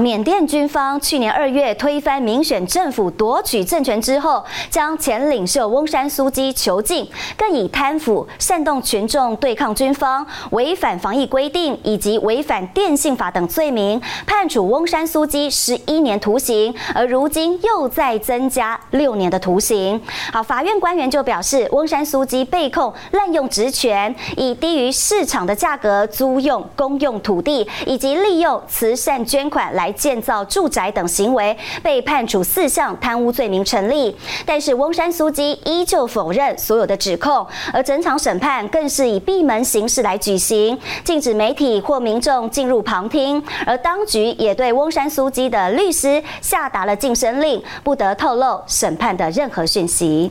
缅甸军方去年二月推翻民选政府夺取政权之后，将前领袖翁山苏基囚禁，更以贪腐、煽动群众对抗军方、违反防疫规定以及违反电信法等罪名，判处翁山苏基十一年徒刑，而如今又再增加六年的徒刑。好，法院官员就表示，翁山苏基被控滥用职权，以低于市场的价格租用公用土地，以及利用慈善捐款来。建造住宅等行为被判处四项贪污罪名成立，但是翁山苏基依旧否认所有的指控，而整场审判更是以闭门形式来举行，禁止媒体或民众进入旁听，而当局也对翁山苏基的律师下达了禁声令，不得透露审判的任何讯息。